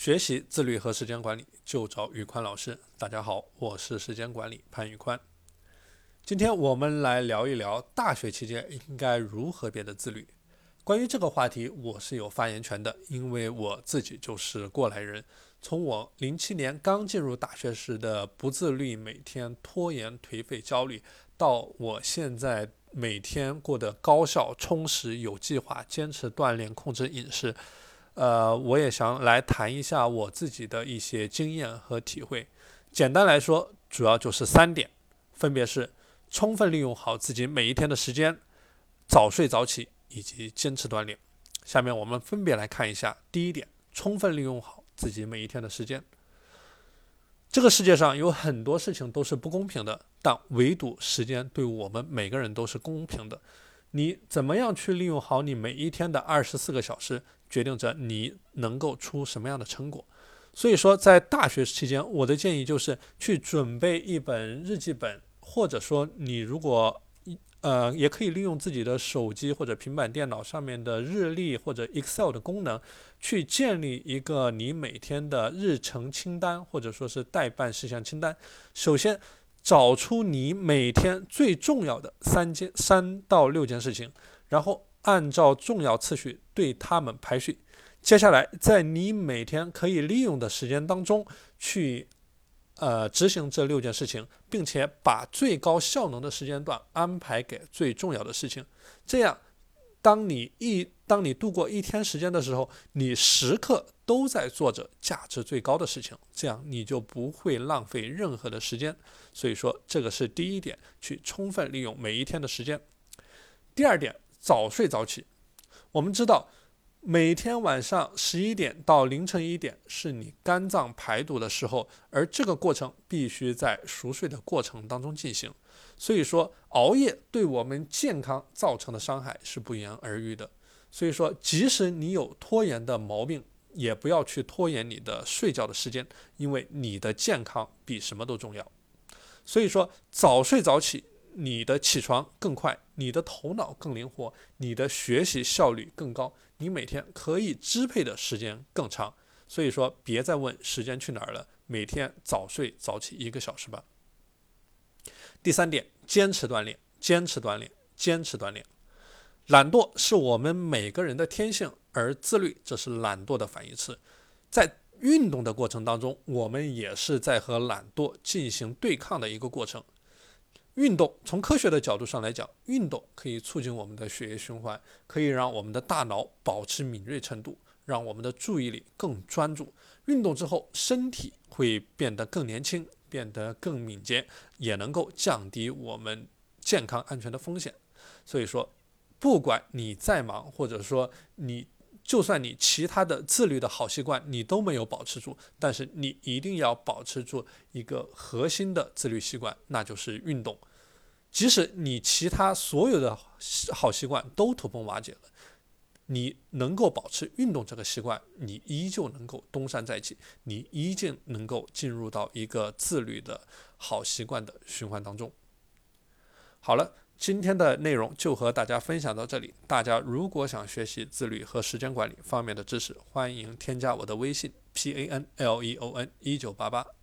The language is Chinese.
学习自律和时间管理，就找宇宽老师。大家好，我是时间管理潘宇宽。今天我们来聊一聊大学期间应该如何变得自律。关于这个话题，我是有发言权的，因为我自己就是过来人。从我零七年刚进入大学时的不自律，每天拖延、颓废、焦虑，到我现在每天过得高效、充实、有计划、坚持锻炼、控制饮食，呃，我也想来谈一下我自己的一些经验和体会。简单来说，主要就是三点，分别是充分利用好自己每一天的时间，早睡早起以及坚持锻炼。下面我们分别来看一下，第一点，充分利用好。自己每一天的时间，这个世界上有很多事情都是不公平的，但唯独时间对我们每个人都是公平的。你怎么样去利用好你每一天的二十四个小时，决定着你能够出什么样的成果。所以说，在大学期间，我的建议就是去准备一本日记本，或者说你如果。呃，也可以利用自己的手机或者平板电脑上面的日历或者 Excel 的功能，去建立一个你每天的日程清单，或者说是待办事项清单。首先，找出你每天最重要的三件、三到六件事情，然后按照重要次序对他们排序。接下来，在你每天可以利用的时间当中去。呃，执行这六件事情，并且把最高效能的时间段安排给最重要的事情。这样，当你一当你度过一天时间的时候，你时刻都在做着价值最高的事情，这样你就不会浪费任何的时间。所以说，这个是第一点，去充分利用每一天的时间。第二点，早睡早起。我们知道。每天晚上十一点到凌晨一点是你肝脏排毒的时候，而这个过程必须在熟睡的过程当中进行。所以说，熬夜对我们健康造成的伤害是不言而喻的。所以说，即使你有拖延的毛病，也不要去拖延你的睡觉的时间，因为你的健康比什么都重要。所以说，早睡早起，你的起床更快，你的头脑更灵活，你的学习效率更高。你每天可以支配的时间更长，所以说别再问时间去哪儿了，每天早睡早起一个小时吧。第三点，坚持锻炼，坚持锻炼，坚持锻炼。懒惰是我们每个人的天性，而自律这是懒惰的反义词。在运动的过程当中，我们也是在和懒惰进行对抗的一个过程。运动从科学的角度上来讲，运动可以促进我们的血液循环，可以让我们的大脑保持敏锐程度，让我们的注意力更专注。运动之后，身体会变得更年轻，变得更敏捷，也能够降低我们健康安全的风险。所以说，不管你再忙，或者说你。就算你其他的自律的好习惯你都没有保持住，但是你一定要保持住一个核心的自律习惯，那就是运动。即使你其他所有的好习惯都土崩瓦解了，你能够保持运动这个习惯，你依旧能够东山再起，你依旧能够进入到一个自律的好习惯的循环当中。好了。今天的内容就和大家分享到这里。大家如果想学习自律和时间管理方面的知识，欢迎添加我的微信 p a n l e o n 一九八八